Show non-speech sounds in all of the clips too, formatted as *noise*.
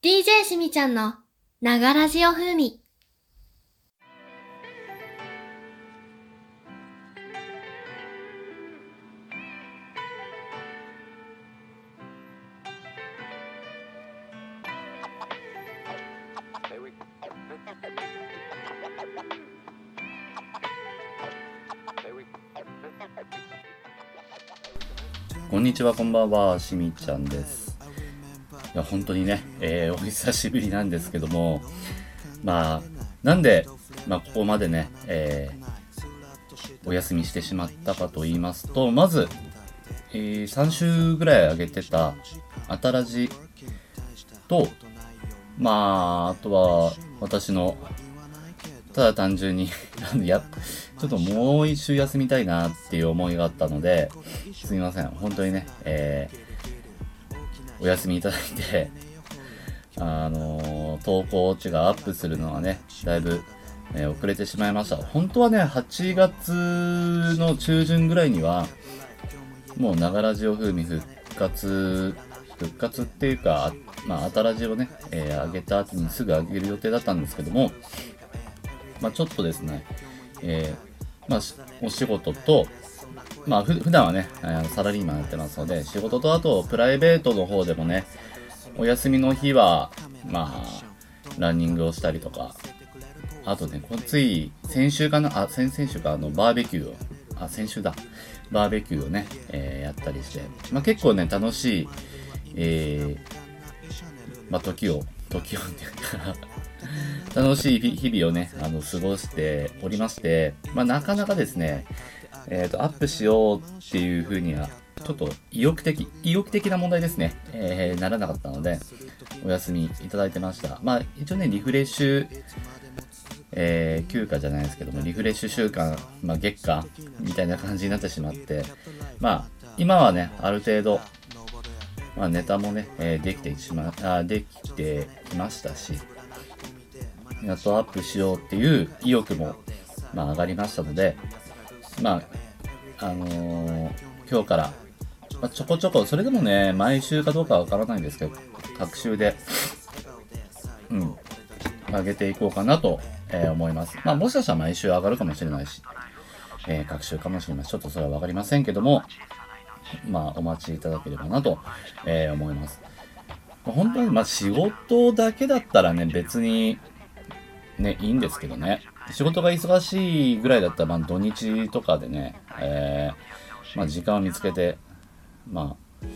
DJ しみちゃんのながらじお風味。こんにちは、こんばんは、しみちゃんです。いや、本当にね、えー、お久しぶりなんですけども、まあ、なんで、まあ、ここまでね、えー、お休みしてしまったかと言いますと、まず、えー、3週ぐらい上げてた、あたらじと、まあ、あとは、私の、ただ単純に、*laughs* や、ちょっともう一週休みたいなっていう思いがあったので、すみません。本当にね、えー、お休みいただいて、あのー投稿値がアップするのはね、だいぶ、えー遅れてしまいました。本当はね、8月の中旬ぐらいには、もう、ながらジオ風味復活、復活っていうか、まあ、新ラジをね、えー上げた後にすぐ上げる予定だったんですけども、まあ、ちょっとですね、えーまあ、お仕事と、まあ、ふ普段はね、サラリーマンやってますので、仕事とあと、プライベートの方でもね、お休みの日は、まあ、ランニングをしたりとか、あとね、このつい、先週かな、あ、先々週か、あの、バーベキューを、あ、先週だ、バーベキューをね、えーやったりして、まあ結構ね、楽しい、えー、まあ時を、時をっていうか、楽しい日々をね、あの、過ごしておりまして、まあ、なかなかですね、えっ、と、アップしようっていう風には、ちょっと意欲的、意欲的な問題ですね、えーならなかったので、お休みいただいてました。まあ、一応ね、リフレッシュ、えー休暇じゃないですけども、リフレッシュ週間、まあ、月間みたいな感じになってしまって、まあ、今はね、ある程度、まあ、ネタもね、えーできてしま、あできてきましたし、やっとアップしようっていう意欲も、まあ、上がりましたので、まあ、あのー今日から、まあ、ちょこちょこ、それでもね、毎週かどうかはわからないんですけど、各週で、うん、上げていこうかなと、えー思います。まあ、もしかしたら毎週上がるかもしれないし、えー各週かもしれないし、ちょっとそれはわかりませんけども、まあ、お待ちいただければなと、え思います。本当に、まあ、仕事だけだったらね、別に、ね、いいんですけどね。仕事が忙しいぐらいだったら、まあ、土日とかでね、えーまあ、時間を見つけて、まあ、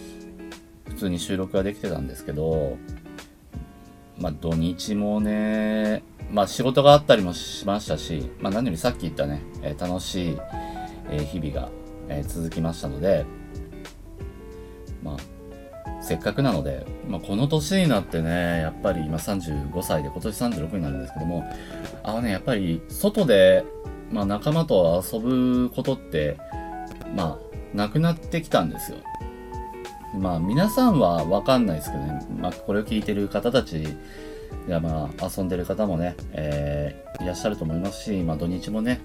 普通に収録ができてたんですけど、まあ、土日もね、まあ、仕事があったりもしましたし、まあ、何よりさっき言ったね、えー楽しい、えー日々が、えー続きましたので、まあ、せっかくなので、まあ、この年になってね、やっぱり今35歳で今年36になるんですけども、あのね、やっぱり外で、まあ、仲間と遊ぶことって、まあ、なくなってきたんですよ。まあ、皆さんはわかんないですけどね、まあ、これを聞いてる方たち、いや、まあ、遊んでる方もね、えーいらっしゃると思いますし、まあ、土日もね、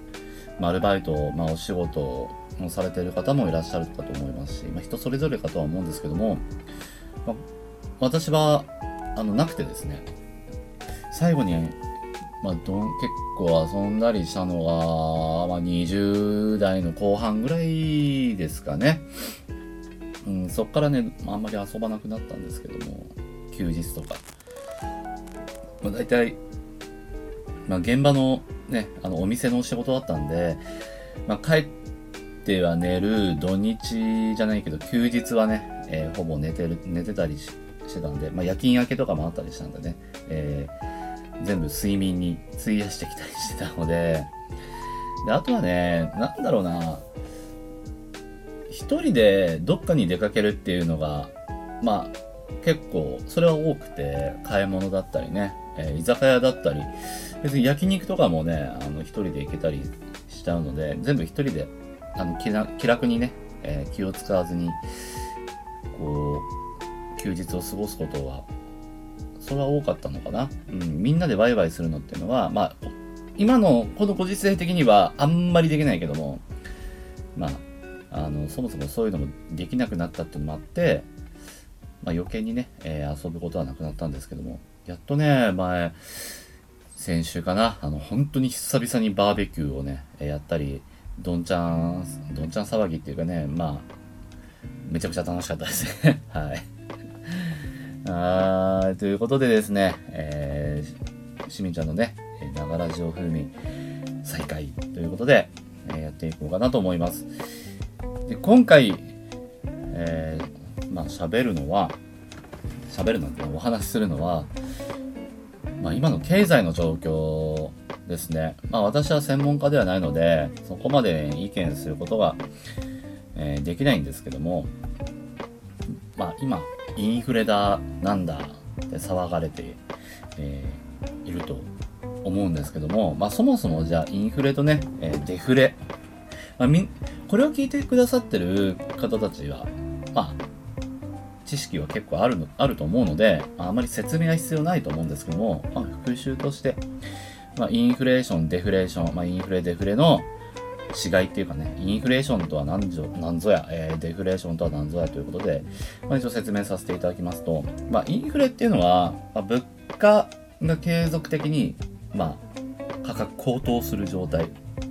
ま、アルバイト、まあ、お仕事をされてる方もいらっしゃるかと思いますし、まあ、人それぞれかとは思うんですけども、まあ、私は、あの、なくてですね、最後に、まあ、どん結構遊んだりしたのが、まあ、20代の後半ぐらいですかね。うん、そっからね、あ、あんまり遊ばなくなったんですけども、休日とか。まあ、大体、まあ、現場のね、あの、お店の仕事だったんで、まあ、帰っては寝る、土日じゃないけど、休日はね、えーほぼ寝てる、寝てたりししてたんで、まあ、夜勤明けとかもあったりしたんでね、えー全部睡眠に費やしてきたりしてたので、で、あとはね、なんだろうな、一人でどっかに出かけるっていうのが、まあ、結構、それは多くて、買い物だったりね、えー居酒屋だったり、別に焼肉とかもね、あの、一人で行けたりしちゃうので、全部一人で、あの、気楽にね、えー気を使わずに、こう、休日を過ごすことは、それは多かったのかな。うん、みんなでワイワイするのっていうのは、まあ、今のこのご時世的にはあんまりできないけども、まあ、あの、そもそもそういうのもできなくなったっていうのもあって、まあ、余計にね、えー遊ぶことはなくなったんですけども、やっとね、前、先週かな、あの、本当に久々にバーベキューをね、えやったり、どんちゃん、どんちゃん騒ぎっていうかね、まあ、めちゃくちゃ楽しかったですね。*laughs* はい。あーということでですね、えー、しみちゃんのね、ながらじお風味再開ということで、えーやっていこうかなと思います。で今回、えー、まあ喋るのは、喋るなんてお話しするのは、まあ今の経済の状況ですね。まあ私は専門家ではないので、そこまで意見することが、えーできないんですけども、まあ今、インフレだ、なんだって騒がれて、えーいると思うんですけども、まあそもそもじゃあインフレとね、えーデフレ。まあみ、これを聞いてくださってる方たちは、まあ、知識は結構あるの、あると思うので、あまり説明は必要ないと思うんですけども、まあ復習として、まあインフレーション、デフレーション、まあインフレ、デフレの違いっていうかね、インフレーションとは何ぞ何ぞや、えーデフレーションとは何ぞやということで、まあ、一応説明させていただきますと、まあ、インフレっていうのは、まあ、物価が継続的に、まあ、価格高騰する状態、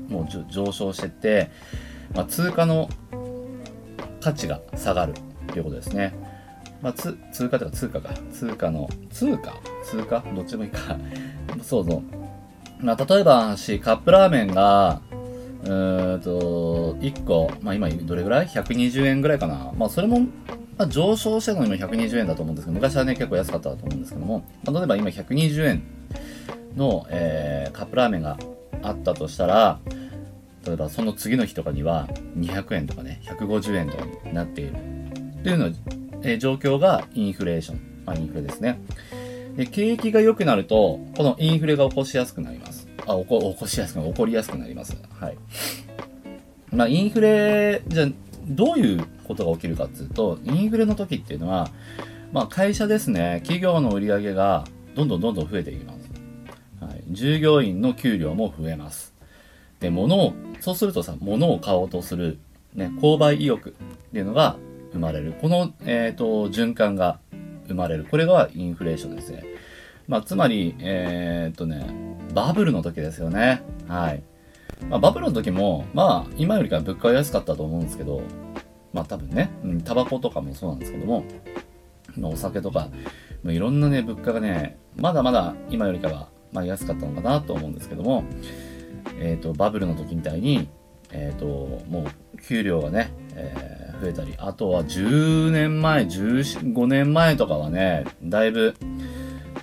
もう上昇してて、まあ、通貨の価値が下がるということですね。まあ、つ通貨というか通貨か。通貨の、通貨？通貨？どっちでもいいか。そうそう。まあ、例えばし、カップラーメンが、うーんと、1個、まあ今どれぐらい ?120 円ぐらいかな。まあそれも、まあ上昇してるの今120円だと思うんですけど、昔はね結構安かったと思うんですけども、まあ、例えば今120円の、えーカップラーメンがあったとしたら、例えばその次の日とかには200円とかね、150円とかになっている。というの、えー状況がインフレーション。まあインフレですね。で景気が良くなると、このインフレが起こしやすくなります。あ、起こ起こしやすく起こりやすくなります。はい。まあ、インフレ、じゃどういうことが起きるかっていうと、インフレの時っていうのは、まあ、会社ですね、企業の売り上げがどんどんどんどん増えていきます。はい。従業員の給料も増えます。で、物を、そうするとさ、物を買おうとする、ね、購買意欲っていうのが生まれる。この、えっ、と、循環が生まれる。これがインフレーションですね。まあ、つまり、えーっとね、バブルの時ですよね。はい。まあ、バブルの時も、まあ、今よりか物価は安かったと思うんですけど、まあ多分ね、うん、タバコとかもそうなんですけども、まあお酒とか、まあいろんなね、物価がね、まだまだ今よりかは、まあ安かったのかなと思うんですけども、えーっと、バブルの時みたいに、えーっと、もう、給料がね、えー増えたり、あとは10年前、15年前とかはね、だいぶ、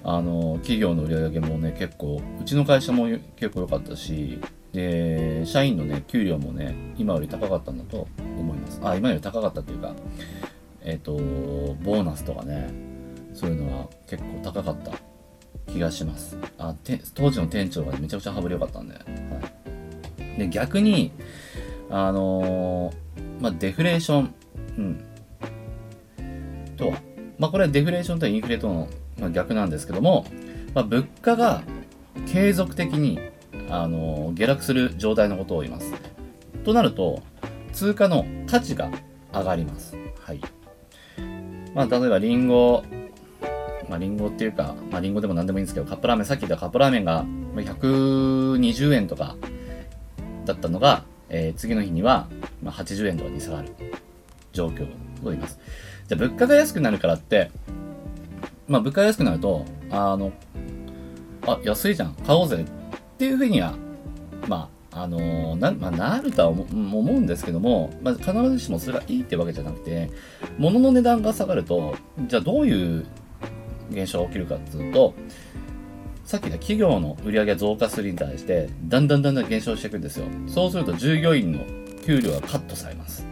あの、企業の売り上げもね、結構、うちの会社も結構良かったし、で、社員のね、給料もね、今より高かったんだと思います。あ、今より高かったっていうか、えっ、と、ボーナスとかね、そういうのは結構高かった気がします。あ、て当時の店長がめちゃくちゃ羽振り良かったんで、はい。で、逆に、あのーまあ、デフレーション、うん。と、まあ、これはデフレーションとインフレとのまあ逆なんですけども、まあ、物価が継続的に、あのー下落する状態のことを言います。となると、通貨の価値が上がります。はい。まあ、例えばリンゴ、まあ、リンゴっていうか、まあ、リンゴでも何でもいいんですけど、カップラーメン、さっき言ったカップラーメンが120円とかだったのが、えー次の日には、まあ、80円とかに下がる状況を言います。じゃあ、物価が安くなるからって、まあ、物価が安くなると、あの、あ、安いじゃん、買おうぜっていうふうには、まあ、あのーな、まあ、なるとは思うん思うんですけども、まあ、必ずしもそれがいいってわけじゃなくて、物の値段が下がると、じゃあどういう現象が起きるかっていうと、さっき言った企業の売り上げが増加するに対して、だんだんだんだん減少していくんですよ。そうすると従業員の給料がカットされます。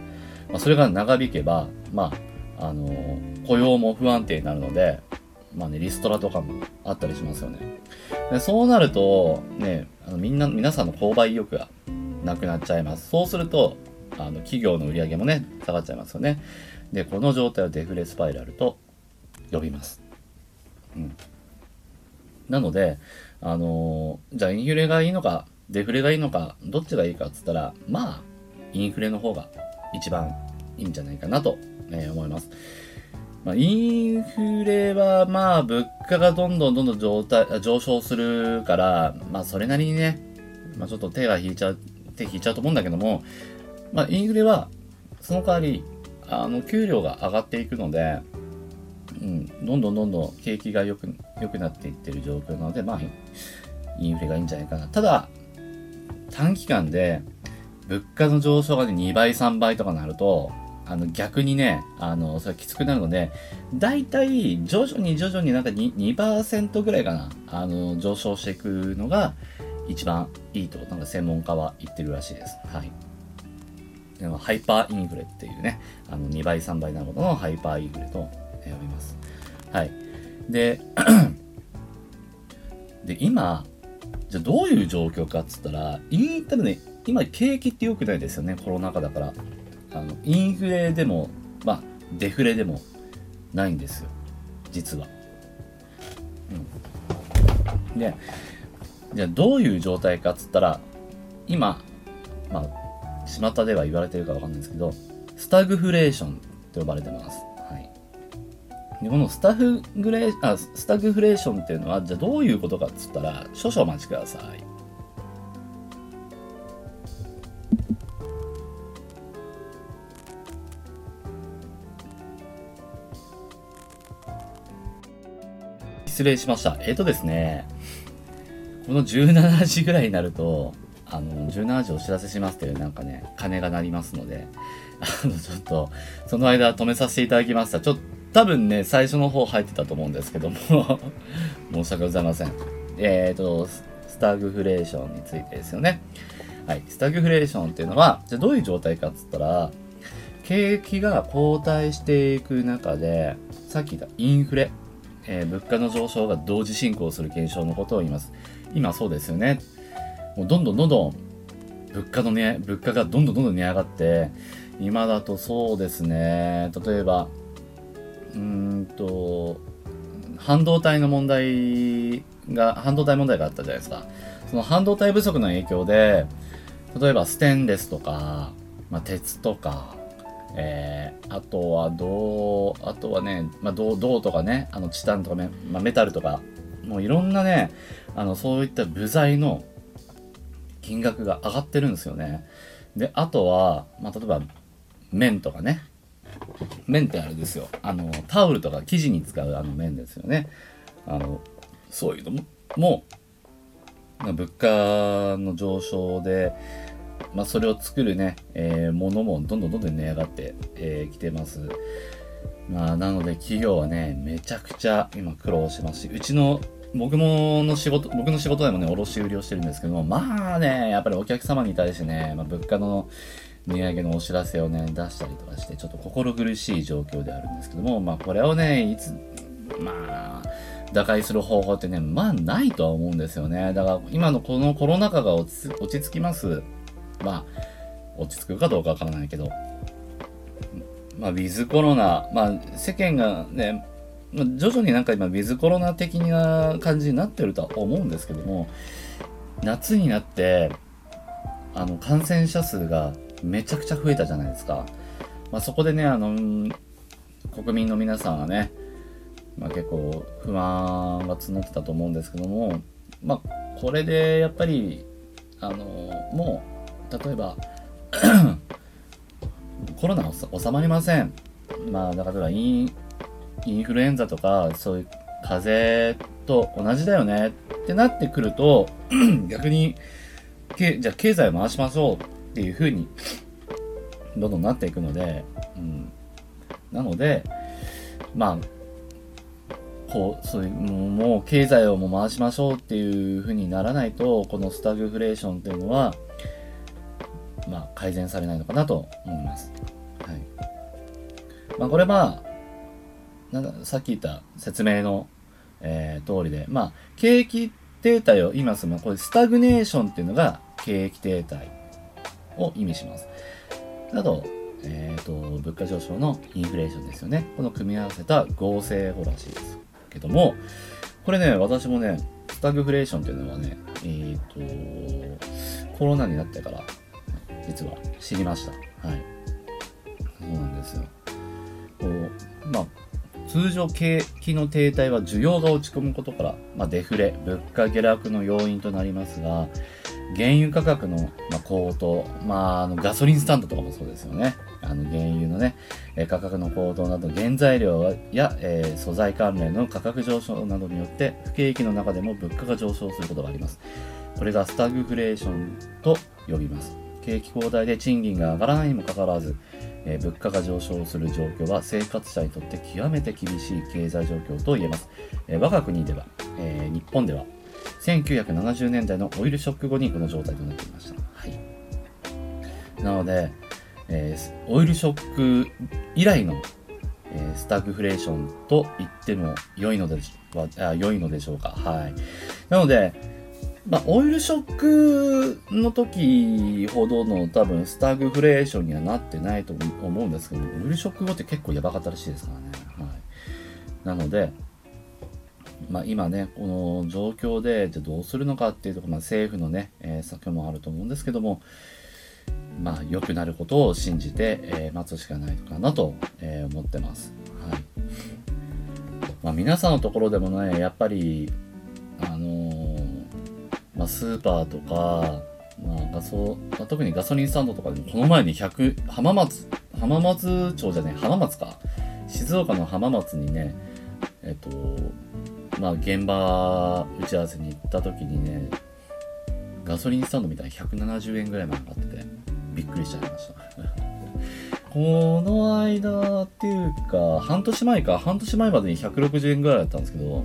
まあ、それが長引けば、まあ、あのー雇用も不安定になるので、まあね、リストラとかもあったりしますよね。でそうなると、ね、あのみんな、皆さんの購買意欲がなくなっちゃいます。そうすると、あの、企業の売り上げもね、下がっちゃいますよね。で、この状態をデフレスパイラルと呼びます。うん。なので、あのーじゃあインフレがいいのか、デフレがいいのか、どっちがいいかっつったら、まあ、インフレの方が一番いいんじゃないかなと、えー思います。まあ、インフレは、まあ、物価がどんどんどんどん上体上昇するから、まあ、それなりにね、まあ、ちょっと手が引いちゃう、手引いちゃうと思うんだけども、まあ、インフレは、その代わり、あの、給料が上がっていくので、うん、どんどんどんどん景気が良く、良くなっていってる状況なので、まあ、インフレがいいんじゃないかな。ただ、短期間で、物価の上昇がね、2倍、3倍とかなると、あの、逆にね、あの、それきつくなるので、だいたい徐々に徐々になんか 2%, 2ぐらいかな、あの、上昇していくのが一番いいと、なんか専門家は言ってるらしいです。はい。でもハイパーインフレっていうね、あの、2倍、3倍なることのハイパーインフレと呼びます。はい。で、*clears throat* で、今、じゃあどういう状況かっつったら、イン多分ね、今景気って良くないですよね、コロナ禍だから。あの、インフレでも、まあ、デフレでもないんですよ。実は。うん。で、じゃあどういう状態かっつったら、今、まあ、巷では言われてるかわかんないですけど、スタグフレーションと呼ばれてます。はい。でこのスタフグレーあスタグフレーションっていうのはじゃあどういうことかっつったら少々お待ちください失礼しましたえっ、とですねこの17時ぐらいになるとあの17時お知らせしますっていうなんかね鐘が鳴りますのであのちょっとその間止めさせていただきましたちょっと多分ね、最初の方入ってたと思うんですけども *laughs* 申し訳ございません。えっ、ー、と、スタグフレーションについてですよね。はい。スタグフレーションっていうのは、じゃあどういう状態かっつったら、景気が後退していく中で、さっき言ったインフレ、えー、物価の上昇が同時進行する現象のことを言います。今そうですよね。もうどんどんどんどん物価のね、物価がどんどんどんどん値上がって、今だとそうですね、例えば、うんと、半導体の問題が、半導体問題があったじゃないですか。その半導体不足の影響で、例えばステンレスとか、まあ、鉄とか、えー、あとは銅、あとはね、まあ、銅、銅とかね、あの、チタンとかメ,、まあ、メタルとか、もういろんなね、あの、そういった部材の金額が上がってるんですよね。で、あとは、まあ、例えば、綿とかね、綿ってあれですよ。あの、タオルとか生地に使うあの綿ですよね。あの、そういうのも、も、物価の上昇で、まあ、それを作るね、えー、ものもどんどんどんどん値上がってき、えー、てます。まあ、なので企業はね、めちゃくちゃ今苦労してますし、うちの、僕もの仕事、僕の仕事でもね、卸売りをしてるんですけども、まあね、やっぱりお客様に対してね、まあ、物価の値上げのお知らせをね、出したりとかして、ちょっと心苦しい状況であるんですけども、まあこれをね、いつ、まあ、打開する方法ってね、まあないとは思うんですよね。だから今のこのコロナ禍が落ち着きます。まあ、落ち着くかどうかわからないけど、まあ、ウィズコロナ、まあ、世間がね、徐々になんか今、ウィズコロナ的な感じになってるとは思うんですけども、夏になって、あの、感染者数がめちゃくちゃ増えたじゃないですか。まあ、そこでね、あの、国民の皆さんはね、まあ、結構不安が募ってたと思うんですけども、まあ、これでやっぱり、あの、もう、例えば、*coughs* コロナ収まりません。まあ、だからイン、インフルエンザとか、そういう風邪と同じだよねってなってくると、*coughs* 逆に、けじゃあ経済を回しましょうっていう風に、どんどんなっていくので、うん。なので、まあ、こう、そういう、もう経済をも回しましょうっていう風にならないと、このスタグフレーションっていうのは、まあ、改善されないのかなと思います。はい。まあ、これまあ、なんかさっき言った説明の、えー、通りで、まあ、景気停滞を言いますが、これスタグネーションっていうのが景気停滞を意味します。あと、えっ、ー、と、物価上昇のインフレーションですよね。この組み合わせた合成法らしいですけども、これね、私もね、スタグフレーションっていうのはね、えっ、ー、と、コロナになってから、実は知りました。はい。そうなんですよ。こう、まあ、通常景気の停滞は需要が落ち込むことから、まあ、デフレ、物価下落の要因となりますが、原油価格のま高騰、まあ、あのガソリンスタンドとかもそうですよね。あの原油のね、え価格の高騰など原材料や、えー、素材関連の価格上昇などによって不景気の中でも物価が上昇することがあります。これがスタグフレーションと呼びます。景気後退で賃金が上がらないにもかかわらず、えー、物価が上昇する状況は生活者にとって極めて厳しい経済状況と言えます。えー、我が国では、え、日本では1970年代のオイルショック後にこの状態となっていました。はい。なので、えー、オイルショック以来の、えー、スタグフレーションと言っても良いのではあ良いのでしょうか。はい。なので、まあ、オイルショックの時ほどの多分スタグフレーションにはなってないと思うんですけど、オイルショック後って結構やばかったらしいですからね。はい。なので、まあ、今ね、この状況でじゃどうするのかっていうところ、まあ、政府のね、えー、策もあると思うんですけども、まあ、良くなることを信じて、えー、待つしかないのかなと、えー、思ってます。はい。まあ、皆さんのところでもね、やっぱり、あの、まあ、スーパーとか、まあ、ガソ、まあ、特にガソリンスタンドとかでも、この前に100、浜松、浜松町じゃね浜松か。静岡の浜松にね、えっと、まあ、現場打ち合わせに行った時にね、ガソリンスタンドみたいに170円ぐらいまで上がってて、びっくりしちゃいました。*laughs* この間っていうか、半年前か、半年前までに160円ぐらいだったんですけど、も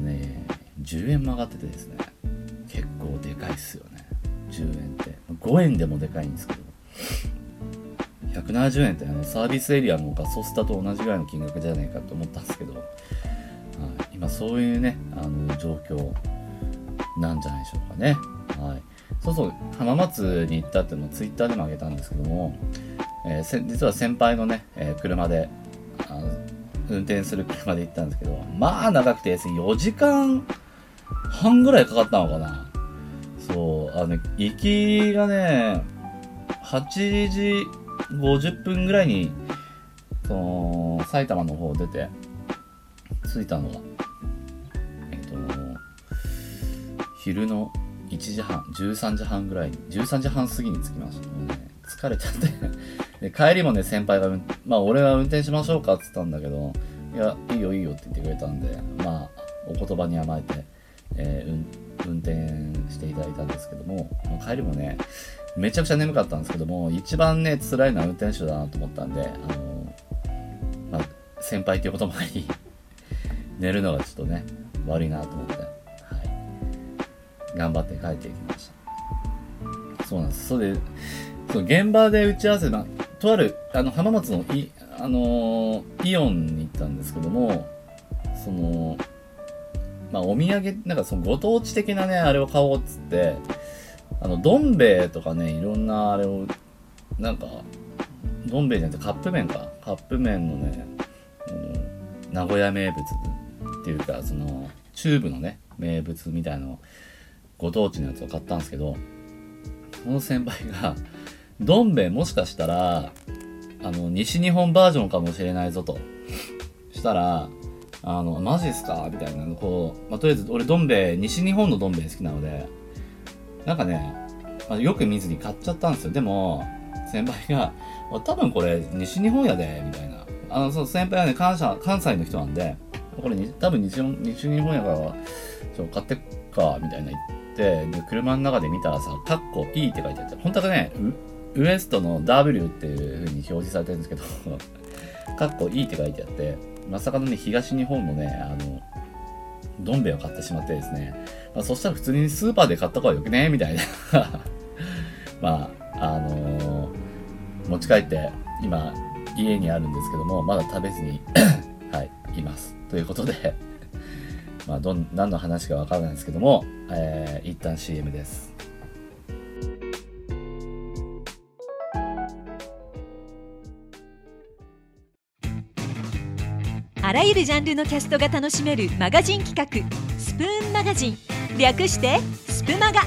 うね、10円も上がっててですね、結構でかいっすよね。10円って。5円でもでかいんですけど、170円ってあのサービスエリアのガソスタと同じぐらいの金額じゃないかと思ったんですけど、はい、今そういうね、あの状況なんじゃないでしょうかね。はい。そうそう、浜松に行ったっていうのをツイッターでも上げたんですけども、えー、実は先輩のね、えー、車で、あの運転する車で行ったんですけど、まあ長くて4時間半ぐらいかかったのかな。そう、あの、行きがね、8時50分ぐらいに、その、埼玉の方を出て、着いたのが、えっ、と、昼の1時半、13時半ぐらいに、13時半過ぎに着きました。もうね、疲れちゃってで、帰りもね、先輩が、まあ、俺は運転しましょうかって言ったんだけど、いや、いいよいいよって言ってくれたんで、まあ、お言葉に甘えて、えー、運転していただいたんですけども、帰りもね、めちゃくちゃ眠かったんですけども、一番ね、辛いのは運転手だなと思ったんで、あのまあ、先輩ということもあり、寝るのがちょっとね、悪いなと思って、はい。頑張って帰ってきました。そうなんです。それで、そう現場で打ち合わせ、まあ、とある、あの、浜松のい、あの、イオンに行ったんですけども、その、まあ、お土産、なんかそのご当地的なね、あれを買おうっつって、あの、どん兵衛とかね、いろんなあれを、なんか、どん兵衛じゃなくてカップ麺か。カップ麺のね、うん、名古屋名物っていうか、その、中部のね、名物みたいなのご当地のやつを買ったんですけど、この先輩が、どん兵衛もしかしたら、あの、西日本バージョンかもしれないぞと。したら、あの、マジっすか？みたいな、こう、まあ、とりあえず俺どん兵衛、西日本のどん兵衛好きなので、なんかね、まあ、よく見ずに買っちゃったんですよ。でも、先輩が、多分これ西日本やで、みたいな。あの、その先輩はね、関西関西の人なんで、これ多分西西日本やから、ちょ、買ってっか、みたいな言って、で、車の中で見たらさ、カッコ E って書いてあって、本当はね、ウエストの W っていう風に表示されてるんですけど、カッコ E って書いてあって、まさかのね、東日本のね、あの、どん兵衛を買ってしまってですね、まあ、そしたら普通にスーパーで買った方がよくねみたいな。*laughs* まあ、あのー、持ち帰って今家にあるんですけども、まだ食べずにはい、ます。ということで *laughs* まあ、どん、何の話かわからないんですけども、えー、一旦 CM です。あらゆるジャンルのキャストが楽しめるマガジン企画「スプーンマガジン」略して「スプマガ」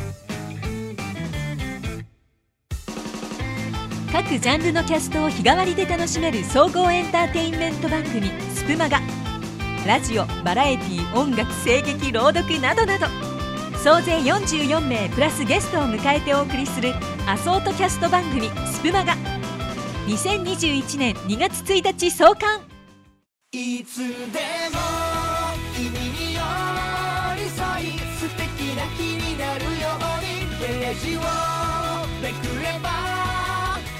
各ジャンルのキャストを日替わりで楽しめる総合エンターテインメント番組「スプマガ。ラジオバラエティ音楽声劇朗読などなど。総勢44名プラスゲストを迎えてお送りするアソートキャスト番組「スプマガ」2021年2月1日創刊。いつでも君に寄り添い素敵な日になるように。ページをめくれば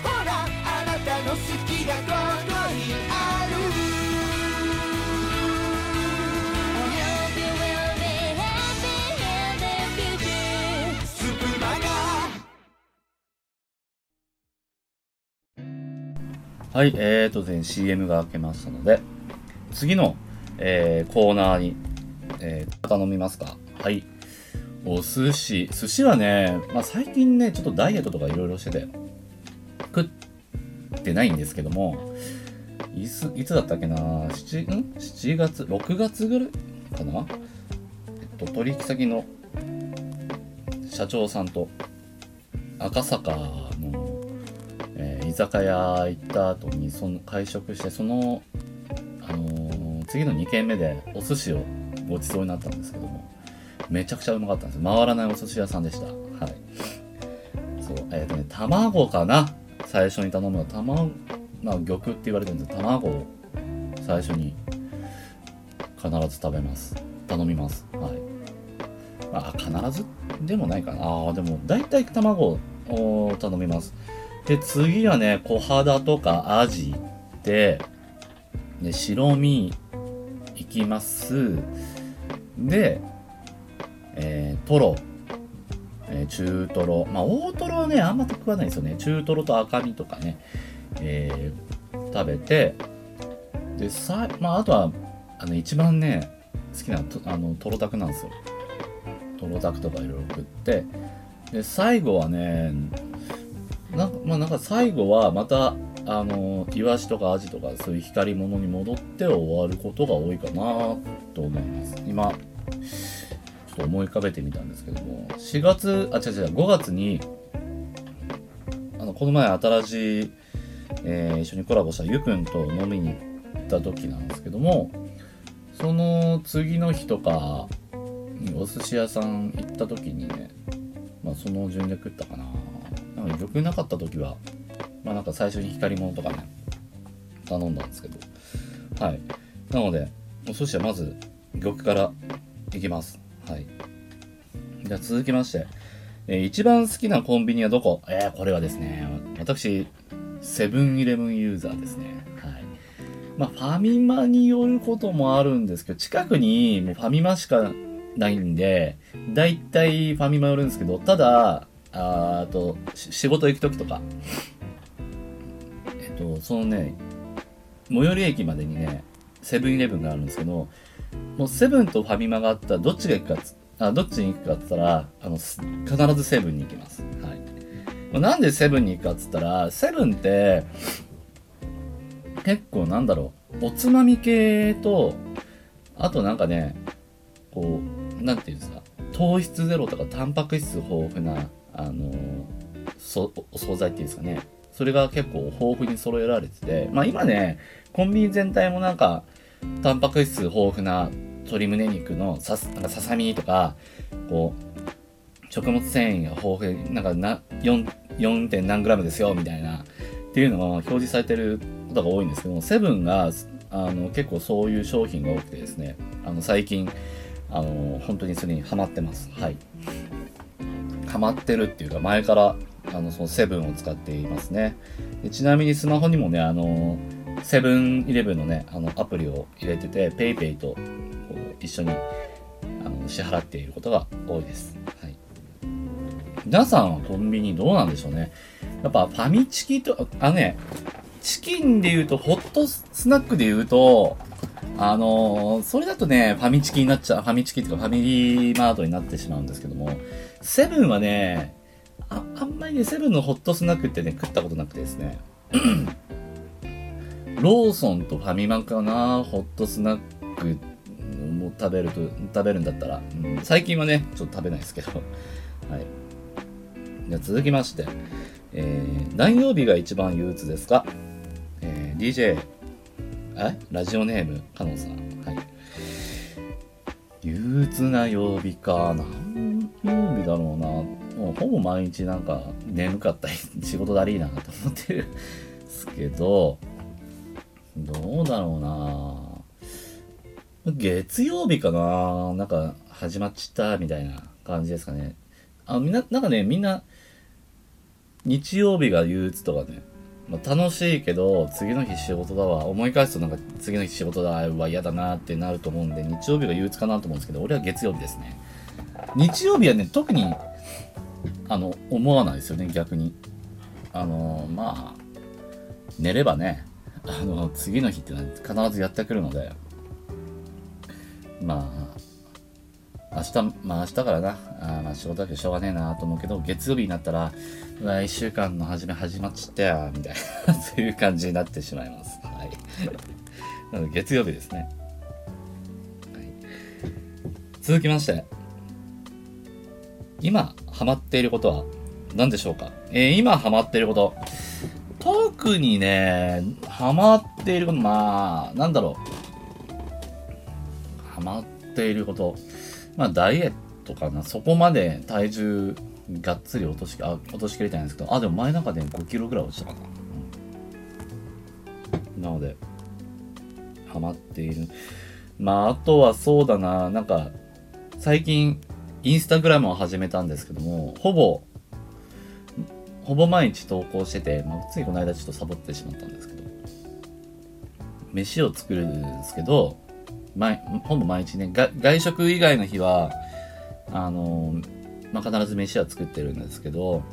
ほらあなたの好きがここはい、えーと全 CM が明けましたので、次の、えーコーナーに、えー頼みますか。はい。お寿司。寿司はね、まあ、最近ね、ちょっとダイエットとかいろいろしてて、食ってないんですけども、いつ、いつだったっけな ?7、ん ?7 月、6月ぐらい？かな？えっと、取引先の社長さんと、赤坂居酒屋行った後にその会食してその、あのー次の2軒目でお寿司をごちそうになったんですけどもめちゃくちゃうまかったんです。回らないお寿司屋さんでした。はい。そうえっ、とね卵かな？最初に頼むの卵まあ玉って言われてるんです。けど卵を最初に必ず食べます。頼みます。はい。まあ必ずでもないかな。あでも大体卵を頼みます。で、次はね、小肌とかアジで、で、白身いきます。で、えー、トロ、えー中トロ。まあ、大トロはね、あんま食わないですよね。中トロと赤身とかね、えー食べて、で、さ、まあ、あとは、あの、一番ね、好きな、あの、トロタクなんですよ。トロタクとかいろいろ食って、で、最後はね、まあ、なんか最後はまた、あの、イワシとかアジとかそういう光り物に戻って終わることが多いかなと思います。今、ちょっと思い浮かべてみたんですけども、4月、あ、違う違う、5月に、あの、この前新しい、えー一緒にコラボしたゆくんと飲みに行った時なんですけども、その次の日とかにお寿司屋さん行った時にね、まあその順で食ったかな。なんか玉なかった時は、まあなんか最初に光り物とかね、頼んだんですけど。はい。なので、お寿司はまず玉からいきます。はい。じゃあ続きまして、えー一番好きなコンビニはどこ？えー、これはですね、私、セブンイレブンユーザーですね。はい。まあ、ファミマによることもあるんですけど、近くにもうファミマしかないんで、だいたいファミマ寄るんですけど、ただ、ああと、し仕事行くときとか、えっと、そのね、最寄り駅までにね、セブンイレブンがあるんですけど、もうセブンとファミマがあったらどっちが行くかつあ、どっちに行くかって言ったら、あの、必ずセブンに行きます。はい。なんでセブンに行くかっつったら、セブンって、結構なんだろう、おつまみ系と、あとなんかね、こう、なんていうんですか、糖質ゼロとかタンパク質豊富な、あのお惣菜っていうんですかね。それが結構豊富に揃えられてて、まあ今ね、コンビニ全体もなんか、タンパク質豊富な鶏胸肉のさなんかささみとか、こう、食物繊維が豊富に、なんかな、4、4. 点何グラムですよ、みたいな、っていうのが表示されてることが多いんですけども、セブンが、あの、結構そういう商品が多くてですね、あの、最近、あの、本当にそれにハマってます。はい。ハマってるっていうか、前から、あの、そのセブンを使っていますね。でちなみにスマホにもね、あの、セブンイレブンのね、あの、アプリを入れてて、ペイペイと、こう、一緒に、あの、支払っていることが多いです。はい。皆さんはコンビニどうなんでしょうね。やっぱファミチキと、あね、チキンで言うと、ホットスナックで言うと、あのーそれだとね、ファミチキになっちゃう、ファミチキっていうかファミリーマートになってしまうんですけども、セブンはね、あ、あんまりね、セブンのホットスナックってね、食ったことなくてですね、*clears throat* ローソンとファミマかな、ホットスナックも食べると、食べるんだったら、うん最近はね、ちょっと食べないですけど、*laughs* はい。じゃ続きまして、えー、何曜日が一番憂鬱ですか？えー、DJ、え？ラジオネーム、かのんさん。はい。憂鬱な曜日か。何曜日だろうな。もうほぼ毎日なんか眠かったり、仕事だりーなと思ってるんですけど、どうだろうな。月曜日かな。なんか始まっちゃったみたいな感じですかね。あみんな、なんかね、みんな、日曜日が憂鬱とかね、まあ、楽しいけど、次の日仕事だわ。思い返すとなんか次の日仕事だわ、嫌だなってなると思うんで、日曜日が憂鬱かなと思うんですけど、俺は月曜日ですね。日曜日はね、特に、あの、思わないですよね、逆に。あの、まあ、寝ればね、あの、次の日ってのは必ずやってくるので、まあ、明日、まあ明日からな、あまあ仕事だけどしょうがねえなと思うけど、月曜日になったら、うわ、一週間の始め始まっちゃったよ、みたいな、そういう感じになってしまいます。はい。*laughs* なので月曜日ですね。はい、続きまして、今ハマっていることは何でしょうか？えー、今ハマっていること。特にね、ハマっていること、まあ、なんだろう。ハマっていること。まあ、ダイエットかな。そこまで体重がっつり落とし、あ、落としきれてないんですけど、あ、でも前なんかね、5キロぐらい落ちたかな。なので、ハマっている。まあ、あとはそうだな、なんか、最近、インスタグラムを始めたんですけども、ほぼ、ほぼ毎日投稿してて、まあ、ついこの間ちょっとサボってしまったんですけど、飯を作るんですけど、毎ほぼ毎日ね、外食以外の日は、あの、まあ、必ず飯は作ってるんですけど、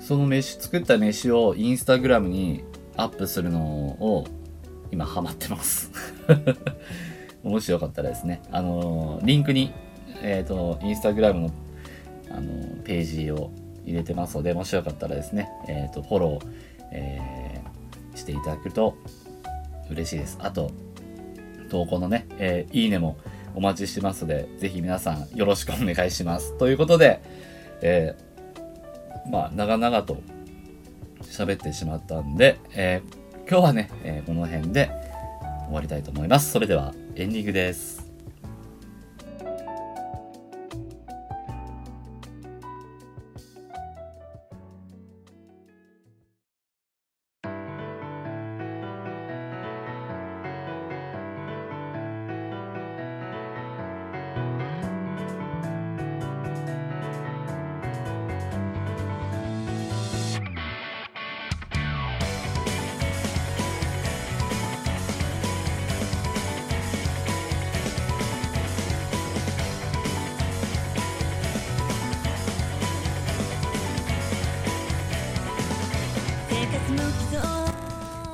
その飯、作った飯をインスタグラムにアップするのを今ハマってます。*laughs* もしよかったらですね、あの、リンクに、えっ、と、インスタグラムの、あの、ページを入れてますので、もしよかったらですね、えっ、と、フォロー、えーしていただけると嬉しいです。あと、投稿のね、えーいいねもお待ちしてますので、ぜひ皆さんよろしくお願いします。ということで、えーまあ、長々と喋ってしまったんで、えー今日はね、えこの辺で終わりたいと思います。それでは、エンディングです。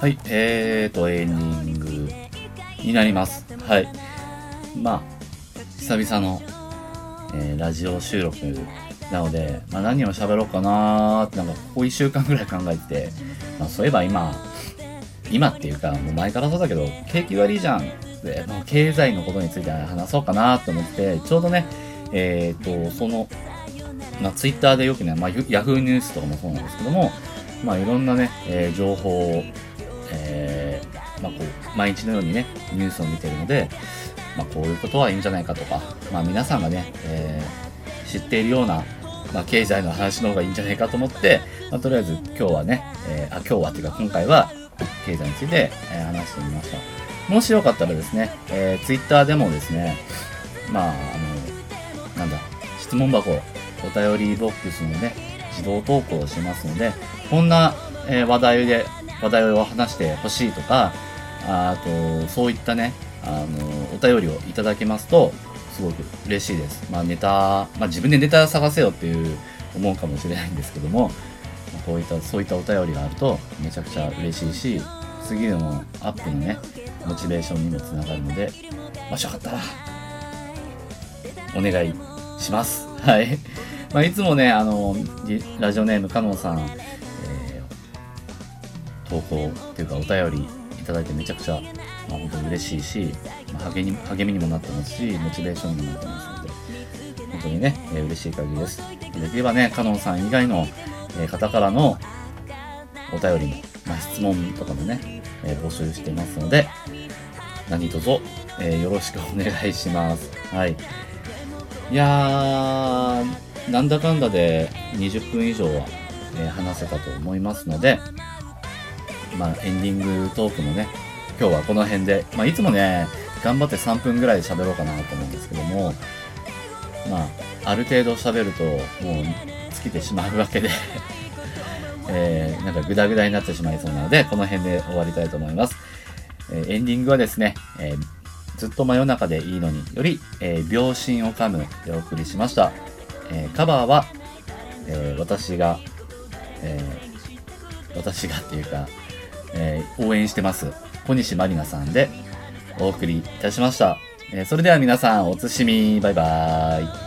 はい、えーと、エンディングになります。はい。まあ、久々の、えーラジオ収録なので、まあ、何を喋ろうかなーって、なんか、ここ1週間ぐらい考えて、まあ、そういえば今、今っていうか、もう前からそうだけど、景気悪いじゃん。で、まあ、経済のことについて話そうかなと思って、ちょうどね、えーと、その、まあ、ツイッターでよくね、まあ、ヤフーニュースとかもそうなんですけども、まあ、いろんなね、えー情報を、えーまあ、こう毎日のようにねニュースを見てるので、まあ、こういうことはいいんじゃないかとか、まあ、皆さんがね、えー知っているような、ま、経済の話の方がいいんじゃないかと思って、ま、とりあえず今日はね、えあ今日はっていうか今回は経済について、え話してみました。もしよかったらですね、えー、ツイッターでもですねまああのなんだ質問箱お便りボックスのね自動投稿をしますのでこんな、え話題で話題を話してほしいとかあとそういったねあのお便りをいただけますとすごく嬉しいですまあネタ、まあ、自分でネタ探せよっていう思うかもしれないんですけどもこういったそういったお便りがあるとめちゃくちゃ嬉しいし次のアップのねモチベーションにもつながるのでもしよかったらお願いします。はい。まあ、いつもね、あの、ラジオネームかのんさん、投稿っていうかお便りいただいてめちゃくちゃ、まあ、本当に嬉しいし、まあ、励み励みにもなってますし、モチベーションにもなってますので、本当にね、えー嬉しい限りです。できればね、かのんさん以外の、えー方からのお便りも、まあ、質問とかもね、えー募集してますので、何卒、えーよろしくお願いします。はい。いやー、なんだかんだで20分以上は、え話せたと思いますので、まあ、エンディングトークもね、今日はこの辺で、まあ、いつもね、頑張って3分ぐらいで喋ろうかなと思うんですけども、まあ、ある程度喋ると、もう、尽きてしまうわけで、*laughs* えー、なんかグダグダになってしまいそうなので、この辺で終わりたいと思います。えーエンディングはですね、えーずっと真夜中でいいのにより、えー秒針を噛むでお送りしました。えーカバーは、えー私が、えー私がっていうか、えー応援してます。小西まりなさんでお送りいたしました。えーそれでは皆さん、おつしみ、バイバーイ。